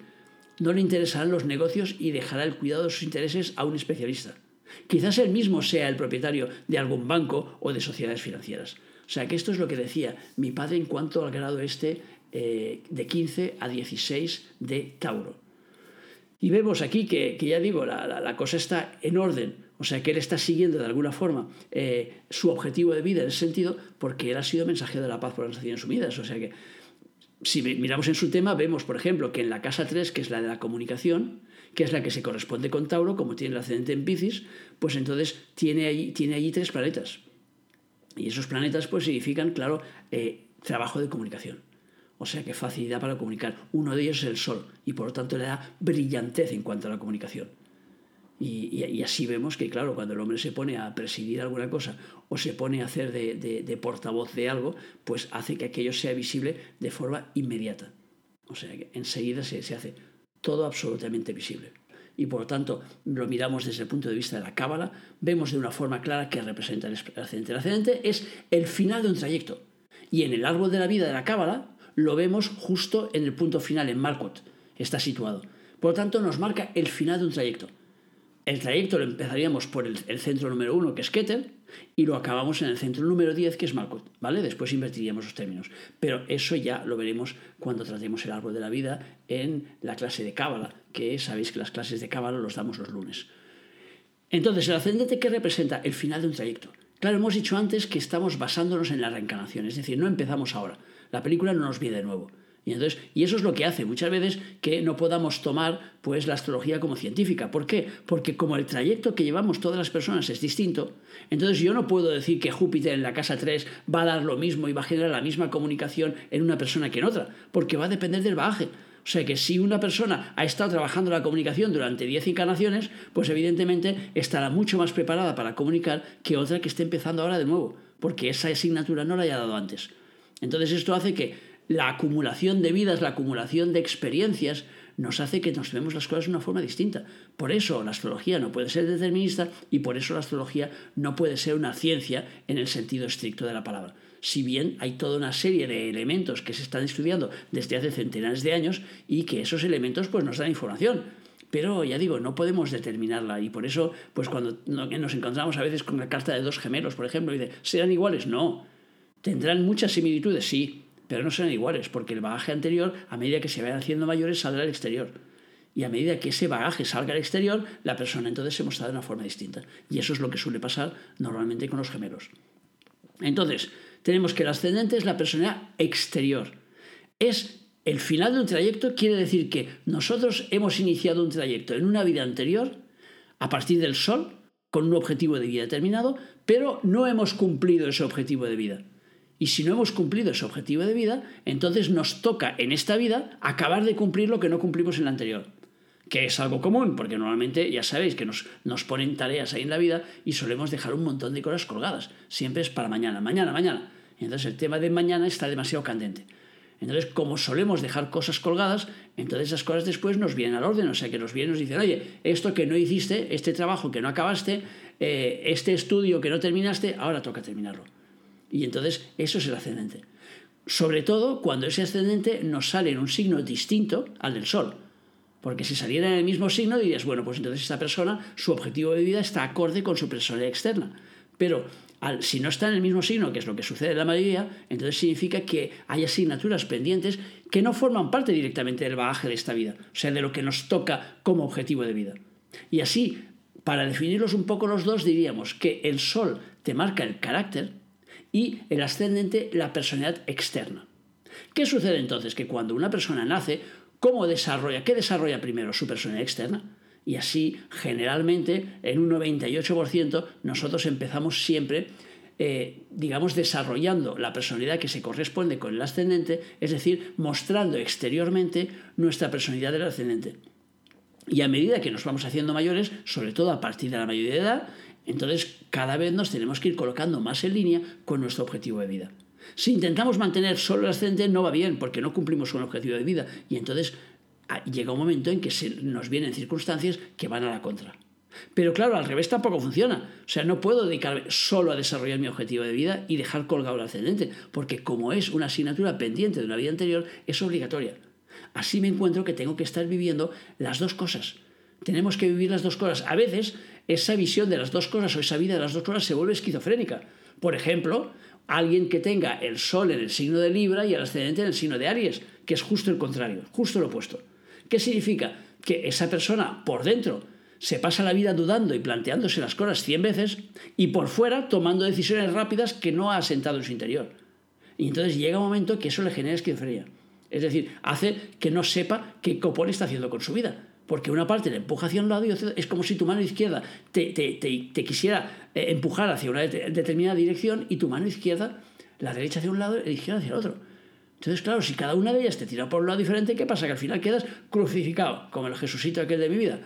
No le interesarán los negocios y dejará el cuidado de sus intereses a un especialista. Quizás él mismo sea el propietario de algún banco o de sociedades financieras. O sea que esto es lo que decía mi padre en cuanto al grado este eh, de 15 a 16 de Tauro. Y vemos aquí que, ya digo, la, cosa está en orden, o sea que él está siguiendo de alguna forma eh, su objetivo de vida en ese sentido, porque él ha sido mensajero de la paz por las Naciones Unidas. O sea que si miramos en su tema, vemos, por ejemplo, que en la casa 3, que es la de la comunicación, que es la que se corresponde con Tauro, como tiene el ascendente en Piscis, pues entonces tiene allí, tiene allí tres planetas. Y esos planetas pues significan, claro, eh, trabajo de comunicación. O sea que facilidad para comunicar. Uno de ellos es el Sol y por lo tanto le da brillantez en cuanto a la comunicación. Y, así vemos que, claro, cuando el hombre se pone a presidir alguna cosa o se pone a hacer de, portavoz de algo, pues hace que aquello sea visible de forma inmediata. O sea que enseguida se, se hace todo absolutamente visible. Y por lo tanto, lo miramos desde el punto de vista de la cábala, vemos de una forma clara que representa el ascendente. El ascendente es el final de un trayecto. Y en el árbol de la vida de la cábala lo vemos justo en el punto final, en Marcot, está situado. Por lo tanto, nos marca el final de un trayecto. El trayecto lo empezaríamos por el, centro número uno, que es Keter, y lo acabamos en el centro número 10, que es Malkut, ¿vale? Después invertiríamos los términos. Pero eso ya lo veremos cuando tratemos el árbol de la vida en la clase de Cábala, que sabéis que las clases de Cábala los damos los lunes. Entonces, el ascendente, ¿qué representa? El final de un trayecto. Claro, hemos dicho antes que estamos basándonos en la reencarnación, es decir, no empezamos ahora. La película no nos viene de nuevo. Y, entonces, y eso es lo que hace muchas veces que no podamos tomar pues, la astrología como científica. ¿Por qué? Porque como el trayecto que llevamos todas las personas es distinto, entonces yo no puedo decir que Júpiter en la casa 3 va a dar lo mismo y va a generar la misma comunicación en una persona que en otra, porque va a depender del bagaje. O sea que si una persona ha estado trabajando la comunicación durante 10 encarnaciones, pues evidentemente estará mucho más preparada para comunicar que otra que esté empezando ahora de nuevo, porque esa asignatura no la haya dado antes. Entonces esto hace que la acumulación de vidas, la acumulación de experiencias, nos hace que nos vemos las cosas de una forma distinta. Por eso la astrología no puede ser determinista y por eso la astrología no puede ser una ciencia en el sentido estricto de la palabra. Si bien hay toda una serie de elementos que se están estudiando desde hace centenares de años y que esos elementos pues, nos dan información. Pero ya digo, no podemos determinarla y por eso, pues cuando nos encontramos a veces con la carta de dos gemelos, por ejemplo, y de, ¿serán iguales? No. ¿Tendrán muchas similitudes? Sí, pero no serán iguales, porque el bagaje anterior, a medida que se vayan haciendo mayores, saldrá al exterior. Y a medida que ese bagaje salga al exterior, la persona entonces se mostrará de una forma distinta. Y eso es lo que suele pasar normalmente con los gemelos. Entonces, tenemos que el ascendente es la personalidad exterior. Es el final de un trayecto, quiere decir que nosotros hemos iniciado un trayecto en una vida anterior, a partir del Sol, con un objetivo de vida determinado, pero no hemos cumplido ese objetivo de vida. Y si no hemos cumplido ese objetivo de vida, entonces nos toca en esta vida acabar de cumplir lo que no cumplimos en la anterior. Que es algo común, porque normalmente ya sabéis que nos, nos ponen tareas ahí en la vida y solemos dejar un montón de cosas colgadas. Siempre es para mañana, mañana, mañana. Y entonces el tema de mañana está demasiado candente. Entonces, como solemos dejar cosas colgadas, entonces esas cosas después nos vienen al orden, o sea que nos vienen y nos dicen, oye, esto que no hiciste, este trabajo que no acabaste, eh, este estudio que no terminaste, ahora toca terminarlo. Y entonces eso es el ascendente. Sobre todo cuando ese ascendente nos sale en un signo distinto al del Sol. Porque si saliera en el mismo signo dirías, bueno, pues entonces esta persona, su objetivo de vida está acorde con su personalidad externa. Pero si no está en el mismo signo, que es lo que sucede en la mayoría, entonces significa que hay asignaturas pendientes que no forman parte directamente del bagaje de esta vida, o sea, de lo que nos toca como objetivo de vida. Y así, para definirlos un poco los dos, diríamos que el Sol te marca el carácter, y el ascendente la personalidad externa. ¿Qué sucede entonces? Que cuando una persona nace, ¿cómo desarrolla? ¿Qué desarrolla primero? Su personalidad externa. Y así, generalmente, en un 98%, nosotros empezamos siempre eh, digamos, desarrollando la personalidad que se corresponde con el ascendente, es decir, mostrando exteriormente nuestra personalidad del ascendente. Y a medida que nos vamos haciendo mayores, sobre todo a partir de la mayoría de edad, entonces cada vez nos tenemos que ir colocando más en línea con nuestro objetivo de vida. Si intentamos mantener solo el ascendente no va bien porque no cumplimos con el objetivo de vida y entonces ah, llega un momento en que se nos vienen circunstancias que van a la contra. Pero claro, al revés tampoco funciona. O sea, no puedo dedicarme solo a desarrollar mi objetivo de vida y dejar colgado el ascendente, porque como es una asignatura pendiente de una vida anterior, es obligatoria. Así me encuentro que tengo que estar viviendo las dos cosas. Tenemos que vivir las dos cosas. A veces esa visión de las dos cosas o esa vida de las dos cosas se vuelve esquizofrénica. Por ejemplo, alguien que tenga el Sol en el signo de Libra y el ascendente en el signo de Aries, que es justo el contrario, justo lo opuesto. ¿Qué significa? Que esa persona por dentro se pasa la vida dudando y planteándose las cosas cien veces y por fuera tomando decisiones rápidas que no ha asentado en su interior. Y entonces llega un momento que eso le genera esquizofrenia. Es decir, hace que no sepa qué copón está haciendo con su vida. Porque una parte le empuja hacia un lado y es como si tu mano izquierda te, te, quisiera eh, empujar hacia una determinada dirección y tu mano izquierda, la derecha hacia un lado y la izquierda hacia el otro. Entonces, claro, si cada una de ellas te tira por un lado diferente, ¿qué pasa? Que al final quedas crucificado, como el Jesucito aquel de mi vida.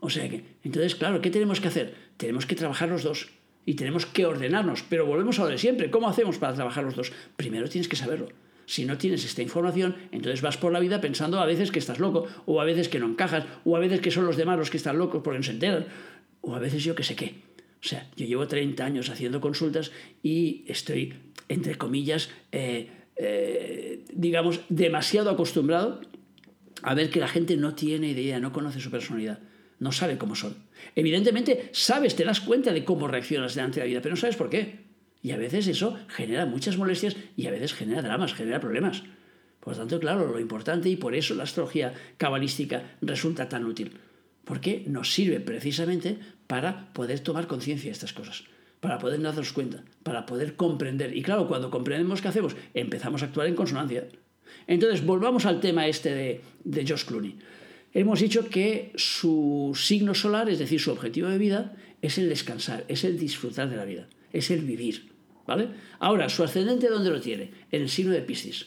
O sea que, entonces, claro, ¿qué tenemos que hacer? Tenemos que trabajar los dos y tenemos que ordenarnos, pero volvemos a lo de siempre. ¿Cómo hacemos para trabajar los dos? Primero tienes que saberlo. Si no tienes esta información, entonces vas por la vida pensando a veces que estás loco, o a veces que no encajas, o a veces que son los demás los que están locos porque no se enteran, o a veces yo que sé qué. O sea, yo llevo 30 años haciendo consultas y estoy, entre comillas, eh, eh, digamos, demasiado acostumbrado a ver que la gente no tiene idea, no conoce su personalidad no sabe cómo son. Evidentemente, sabes, te das cuenta de cómo reaccionas delante de la vida, pero no sabes por qué. Y a veces eso genera muchas molestias y a veces genera dramas, genera problemas. Por lo tanto, claro, lo importante y por eso la astrología cabalística resulta tan útil. Porque nos sirve precisamente para poder tomar conciencia de estas cosas, para poder darnos cuenta, para poder comprender. Y claro, cuando comprendemos qué hacemos, empezamos a actuar en consonancia. Entonces, volvamos al tema este de, de Josh Clooney. Hemos dicho que su signo solar, es decir, su objetivo de vida, es el descansar, es el disfrutar de la vida, es el vivir. Ahora, ¿su ascendente dónde lo tiene? En el signo de Piscis.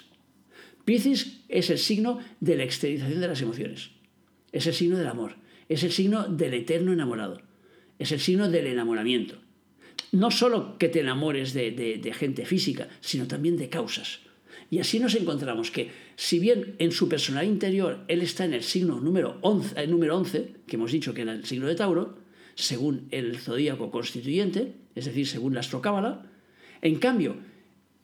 Piscis es el signo de la exteriorización de las emociones, es el signo del amor, es el signo del eterno enamorado, es el signo del enamoramiento. No solo que te enamores de, gente física, sino también de causas. Y así nos encontramos que, si bien en su personal interior él está en el signo número 11, el eh, número 11 que hemos dicho que era el signo de Tauro, según el zodíaco constituyente, es decir, según la astrocábala, en cambio,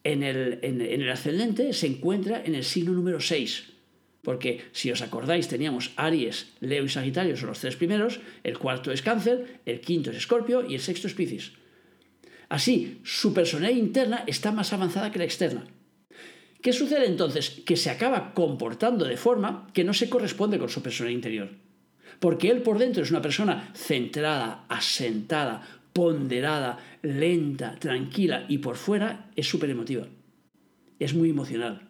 en el, en el ascendente se encuentra en el signo número 6, porque si os acordáis teníamos Aries, Leo y Sagitario son los tres primeros, el cuarto es Cáncer, el quinto es Escorpio y el sexto es Piscis. Así, su personalidad interna está más avanzada que la externa. ¿Qué sucede entonces? Que se acaba comportando de forma que no se corresponde con su persona interior. Porque él por dentro es una persona centrada, asentada, ponderada, lenta, tranquila y por fuera es súper emotiva. Es muy emocional.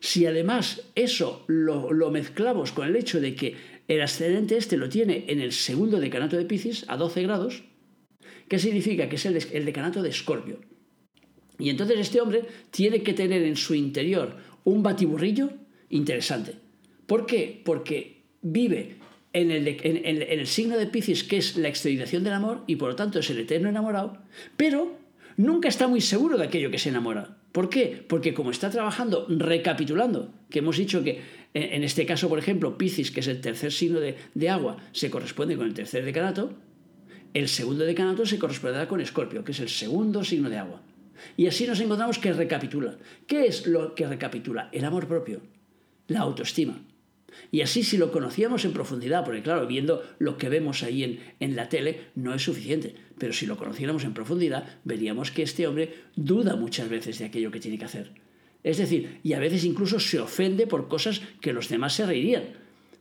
Si además eso lo, mezclamos con el hecho de que el ascendente este lo tiene en el segundo decanato de Piscis a 12 grados, ¿qué significa? Que es el, el decanato de Escorpio. Y entonces este hombre tiene que tener en su interior un batiburrillo interesante. ¿Por qué? Porque vive en el, signo de Piscis, que es la exteriorización del amor, y por lo tanto es el eterno enamorado, pero nunca está muy seguro de aquello que se enamora. ¿Por qué? Porque como está trabajando recapitulando, que hemos dicho que en este caso, por ejemplo, Piscis, que es el tercer signo de, de agua, se corresponde con el tercer decanato, el segundo decanato se corresponderá con Escorpio, que es el segundo signo de agua. Y así nos encontramos que recapitula. ¿Qué es lo que recapitula? El amor propio, la autoestima. Y así si lo conocíamos en profundidad, porque claro, viendo lo que vemos ahí en, en, la tele no es suficiente, pero si lo conociéramos en profundidad, veríamos que este hombre duda muchas veces de aquello que tiene que hacer. Es decir, y a veces incluso se ofende por cosas que los demás se reirían.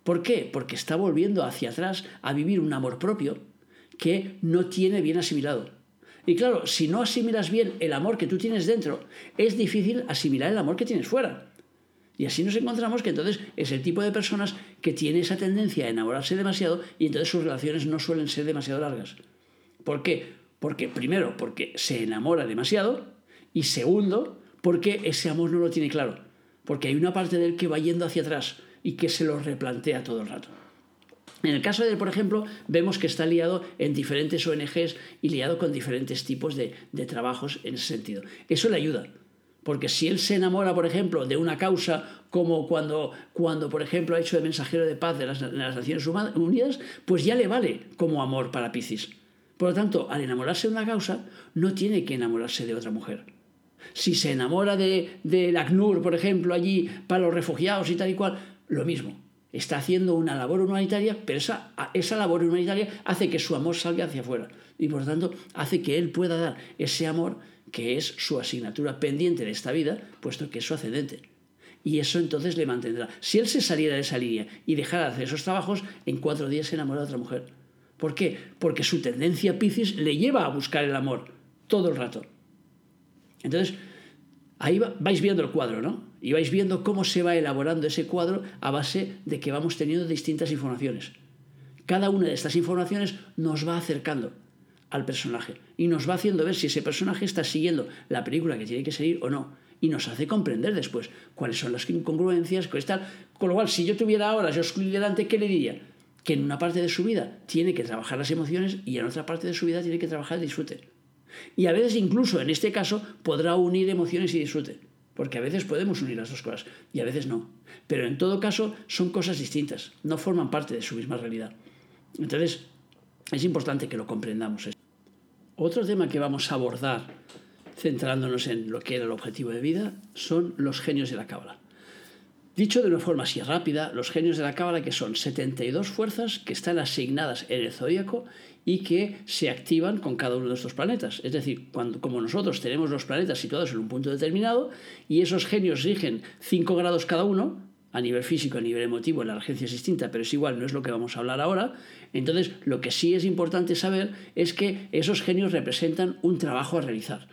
¿Por qué? Porque está volviendo hacia atrás a vivir un amor propio que no tiene bien asimilado. Y claro, si no asimilas bien el amor que tú tienes dentro, es difícil asimilar el amor que tienes fuera. Y así nos encontramos que entonces es el tipo de personas que tiene esa tendencia a enamorarse demasiado y entonces sus relaciones no suelen ser demasiado largas. ¿Por qué? Porque, primero, porque se enamora demasiado y segundo, porque ese amor no lo tiene claro. Porque hay una parte de él que va yendo hacia atrás y que se lo replantea todo el rato. En el caso de él, por ejemplo, vemos que está liado en diferentes ONGs y liado con diferentes tipos de, trabajos en ese sentido. Eso le ayuda, porque si él se enamora, por ejemplo, de una causa como cuando, cuando por ejemplo, ha hecho de mensajero de paz de las, Naciones Unidas, pues ya le vale como amor para Piscis. Por lo tanto, al enamorarse de una causa, no tiene que enamorarse de otra mujer. Si se enamora de, de ACNUR, por ejemplo, allí para los refugiados y tal y cual, lo mismo. Está haciendo una labor humanitaria, pero esa, esa labor humanitaria hace que su amor salga hacia afuera. Y por lo tanto, hace que él pueda dar ese amor que es su asignatura pendiente de esta vida, puesto que es su ascendente. Y eso entonces le mantendrá. Si él se saliera de esa línea y dejara de hacer esos trabajos, en cuatro días se enamora de otra mujer. ¿Por qué? Porque su tendencia Piscis le lleva a buscar el amor todo el rato. Entonces, ahí vais viendo el cuadro, ¿no? Y vais viendo cómo se va elaborando ese cuadro a base de que vamos teniendo distintas informaciones. Cada una de estas informaciones nos va acercando al personaje y nos va haciendo ver si ese personaje está siguiendo la película que tiene que seguir o no. Y nos hace comprender después cuáles son las incongruencias, tal. Con lo cual, si yo tuviera ahora yo delante, ¿qué le diría? que en una parte de su vida tiene que trabajar las emociones y en otra parte de su vida tiene que trabajar el disfrute. Y a veces incluso en este caso podrá unir emociones y disfrute, porque a veces podemos unir las dos cosas y a veces no. Pero en todo caso son cosas distintas, no forman parte de su misma realidad. Entonces es importante que lo comprendamos. Otro tema que vamos a abordar centrándonos en lo que era el objetivo de vida son los genios de la cábala. Dicho de una forma así rápida, los genios de la Cábala que son 72 fuerzas que están asignadas en el zodíaco y que se activan con cada uno de estos planetas. Es decir, cuando, como nosotros tenemos los planetas situados en un punto determinado y esos genios rigen 5 grados cada uno, a nivel físico, a nivel emotivo, la regencia es distinta, pero es igual, no es lo que vamos a hablar ahora. Entonces, lo que sí es importante saber es que esos genios representan un trabajo a realizar.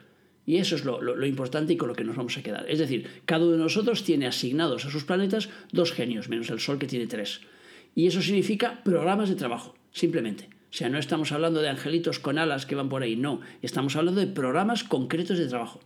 Y eso es lo, importante y con lo que nos vamos a quedar. Es decir, cada uno de nosotros tiene asignados a sus planetas dos genios, menos el Sol que tiene tres. Y eso significa programas de trabajo, simplemente. O sea, no estamos hablando de angelitos con alas que van por ahí, no. Estamos hablando de programas concretos de trabajo.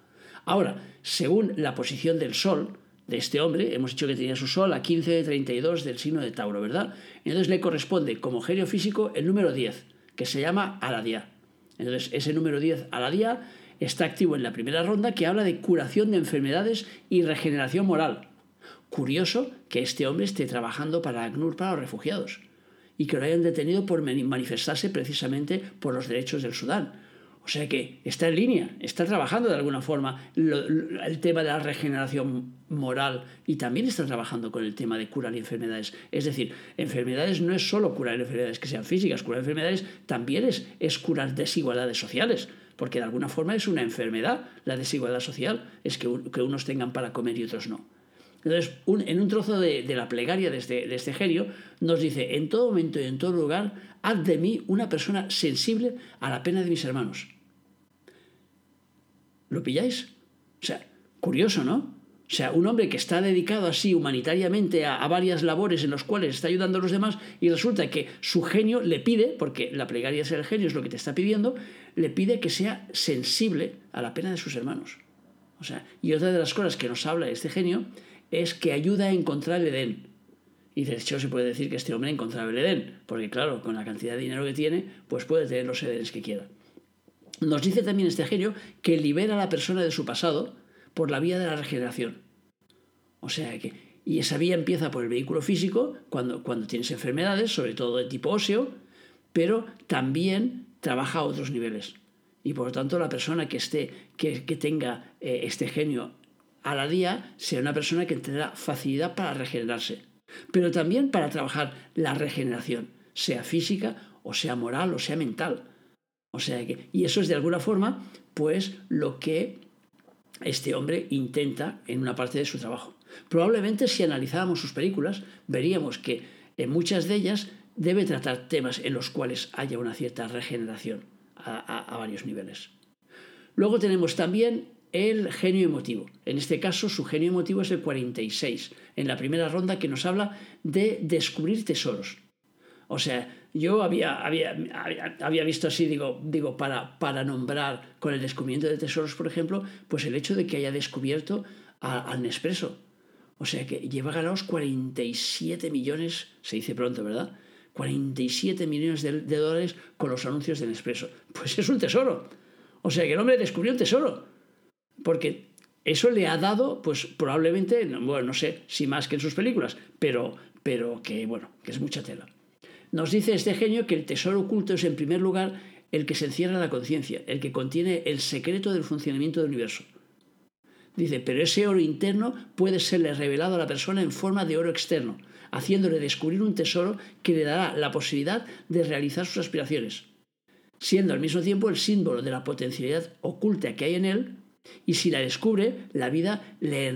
Ahora, según la posición del Sol, de este hombre, hemos dicho que tenía su sol a 15 de 32 del signo de Tauro, ¿verdad? Entonces le corresponde como genio físico el número 10, que se llama Aladía. Entonces ese número 10, Aladía, está activo en la primera ronda que habla de curación de enfermedades y regeneración moral. Curioso que este hombre esté trabajando para ACNUR para los refugiados y que lo hayan detenido por manifestarse precisamente por los derechos del Sudán. O sea que está en línea, está trabajando de alguna forma el tema de la regeneración moral y también está trabajando con el tema de curar enfermedades. Es decir, enfermedades no es solo curar enfermedades que sean físicas, curar enfermedades también es, curar desigualdades sociales porque de alguna forma es una enfermedad la desigualdad social, es que, unos tengan para comer y otros no. Entonces, en un trozo de, la plegaria de este, de este genio, nos dice, en todo momento y en todo lugar, haz de mí una persona sensible a la pena de mis hermanos. ¿Lo pilláis? O sea, curioso, ¿no? O sea, un hombre que está dedicado así humanitariamente a, varias labores en las cuales está ayudando a los demás y resulta que su genio le pide, porque la plegaria es el genio, es lo que te está pidiendo, le pide que sea sensible a la pena de sus hermanos. O sea, y otra de las cosas que nos habla este genio es que ayuda a encontrar el Edén. Y de hecho se puede decir que este hombre encontraba el Edén, porque claro, con la cantidad de dinero que tiene, pues puede tener los Edenes que quiera. Nos dice también este genio que libera a la persona de su pasado, por la vía de la regeneración. O sea que, y esa vía empieza por el vehículo físico, cuando, cuando tienes enfermedades, sobre todo de tipo óseo, pero también trabaja a otros niveles. Y por lo tanto, la persona que, esté, que, tenga eh, este genio a la día sea una persona que tendrá facilidad para regenerarse, pero también para trabajar la regeneración, sea física o sea moral o sea mental. O sea que, y eso es de alguna forma, pues lo que este hombre intenta en una parte de su trabajo. Probablemente si analizábamos sus películas, veríamos que en muchas de ellas debe tratar temas en los cuales haya una cierta regeneración a, varios niveles. Luego tenemos también el genio emotivo. En este caso, su genio emotivo es el 46, en la primera ronda que nos habla de descubrir tesoros. O sea, Yo había, había, había visto así, digo, digo para, para nombrar con el descubrimiento de tesoros, por ejemplo, pues el hecho de que haya descubierto al Nespresso. O sea que lleva ganados 47 millones, se dice pronto, ¿verdad? 47 millones de, dólares con los anuncios del Nespresso. Pues es un tesoro. O sea que el hombre descubrió un tesoro. Porque eso le ha dado, pues probablemente, bueno, no sé si más que en sus películas, pero, pero que, bueno, que es mucha tela. Nos dice este genio que el tesoro oculto es en primer lugar el que se encierra en la conciencia, el que contiene el secreto del funcionamiento del universo. Dice, pero ese oro interno puede serle revelado a la persona en forma de oro externo, haciéndole descubrir un tesoro que le dará la posibilidad de realizar sus aspiraciones, siendo al mismo tiempo el símbolo de la potencialidad oculta que hay en él, y si la descubre, la vida le,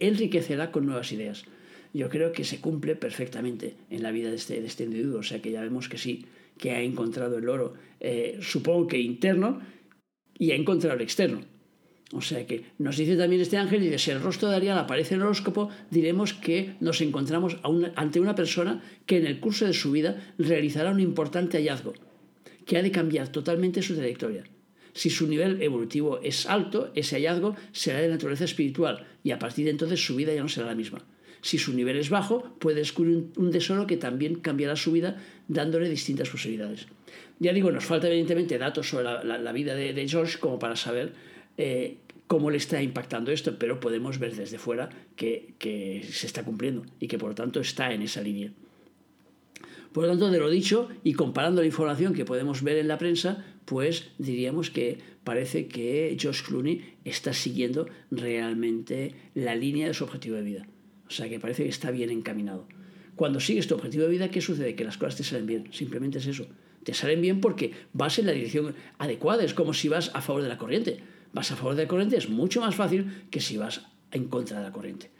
enriquecerá con nuevas ideas yo creo que se cumple perfectamente en la vida de este, de este individuo. O sea que ya vemos que sí, que ha encontrado el oro, eh, supongo que interno, y ha encontrado el externo. O sea que nos dice también este ángel, y si el rostro de Ariel aparece en el horóscopo, diremos que nos encontramos ante una persona que en el curso de su vida realizará un importante hallazgo, que ha de cambiar totalmente su trayectoria. Si su nivel evolutivo es alto, ese hallazgo será de naturaleza espiritual y a partir de entonces su vida ya no será la misma. Si su nivel es bajo, puede descubrir un, tesoro que también cambiará su vida dándole distintas posibilidades. Ya digo, nos falta evidentemente datos sobre la, vida de, George como para saber eh, cómo le está impactando esto, pero podemos ver desde fuera que, que se está cumpliendo y que por lo tanto está en esa línea. Por lo tanto, de lo dicho y comparando la información que podemos ver en la prensa, pues diríamos que parece que George Clooney está siguiendo realmente la línea de su objetivo de vida. O sea que parece que está bien encaminado. Cuando sigues tu objetivo de vida, ¿qué sucede? Que las cosas te salen bien. Simplemente es eso. Te salen bien porque vas en la dirección adecuada. Es como si vas a favor de la corriente. Vas a favor de la corriente es mucho más fácil que si vas en contra de la corriente.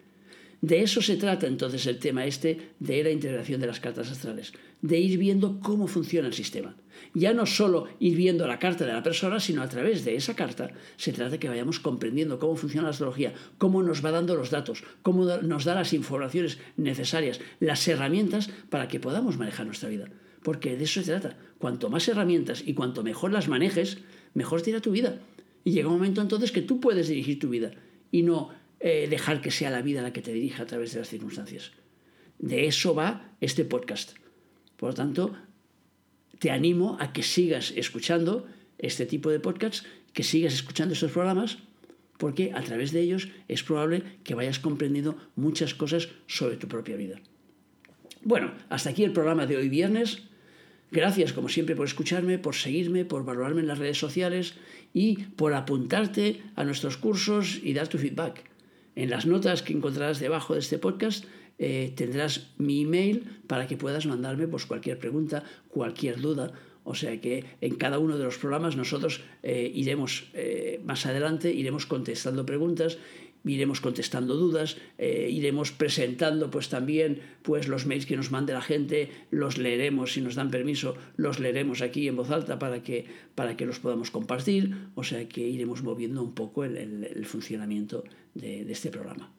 De eso se trata entonces el tema este de la integración de las cartas astrales, de ir viendo cómo funciona el sistema. Ya no solo ir viendo la carta de la persona, sino a través de esa carta se trata de que vayamos comprendiendo cómo funciona la astrología, cómo nos va dando los datos, cómo nos da las informaciones necesarias, las herramientas para que podamos manejar nuestra vida. Porque de eso se trata. Cuanto más herramientas y cuanto mejor las manejes, mejor te irá tu vida. Y llega un momento entonces que tú puedes dirigir tu vida y no eh, dejar que sea la vida la que te dirija a través de las circunstancias. De eso va este podcast. Por lo tanto, te animo a que sigas escuchando este tipo de podcasts, que sigas escuchando estos programas, porque a través de ellos es probable que vayas comprendiendo muchas cosas sobre tu propia vida. Bueno, hasta aquí el programa de hoy viernes. Gracias, como siempre, por escucharme, por seguirme, por valorarme en las redes sociales y por apuntarte a nuestros cursos y dar tu feedback. En las notas que encontrarás debajo de este podcast eh, tendrás mi email para que puedas mandarme pues, cualquier pregunta, cualquier duda. O sea que en cada uno de los programas nosotros eh, iremos eh, más adelante, iremos contestando preguntas iremos contestando dudas, iremos presentando pues también pues los mails que nos mande la gente, los leeremos si nos dan permiso, los leeremos aquí en voz alta para que, para que los podamos compartir, o sea que iremos moviendo un poco el, funcionamiento de, este programa.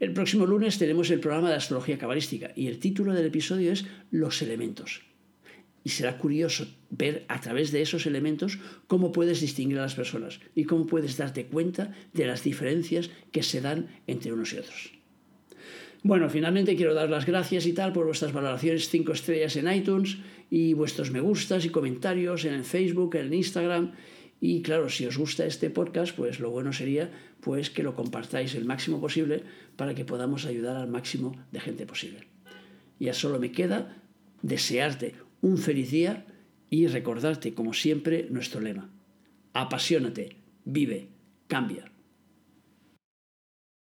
El próximo lunes tenemos el programa de astrología cabalística y el título del episodio es Los elementos y será curioso ver a través de esos elementos cómo puedes distinguir a las personas y cómo puedes darte cuenta de las diferencias que se dan entre unos y otros. Bueno, finalmente quiero dar las gracias y tal por vuestras valoraciones 5 estrellas en iTunes y vuestros me gustas y comentarios en el Facebook, en el Instagram. Y claro, si os gusta este podcast, pues lo bueno sería pues que lo compartáis el máximo posible para que podamos ayudar al máximo de gente posible. Ya solo me queda desearte un feliz día y recordarte, como siempre, nuestro lema. Apasionate, vive, cambia.